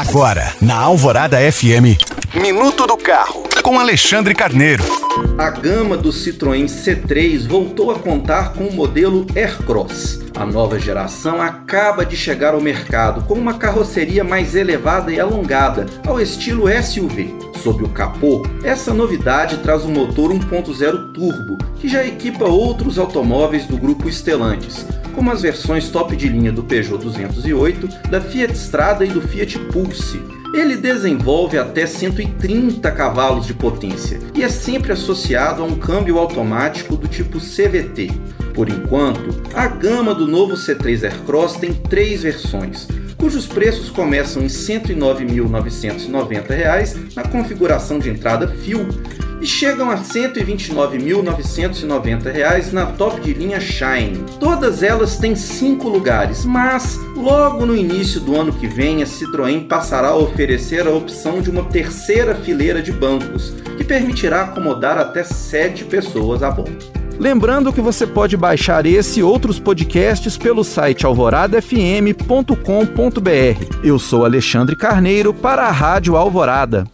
Agora, na Alvorada FM, Minuto do Carro, com Alexandre Carneiro. A gama do Citroën C3 voltou a contar com o modelo Aircross. A nova geração acaba de chegar ao mercado com uma carroceria mais elevada e alongada, ao estilo SUV. Sob o capô, essa novidade traz um motor 1.0 turbo, que já equipa outros automóveis do grupo Stellantis, como as versões top de linha do Peugeot 208, da Fiat Strada e do Fiat Pulse. Ele desenvolve até 130 cavalos de potência e é sempre associado a um câmbio automático do tipo CVT. Por enquanto, a gama do novo C3 Aircross tem três versões, cujos preços começam em R$ 109.990 na configuração de entrada Fuel e chegam a R$ 129.990 na top de linha Shine. Todas elas têm cinco lugares, mas logo no início do ano que vem a Citroën passará a oferecer a opção de uma terceira fileira de bancos, que permitirá acomodar até sete pessoas a bordo. Lembrando que você pode baixar esse e outros podcasts pelo site alvoradafm.com.br. Eu sou Alexandre Carneiro para a Rádio Alvorada.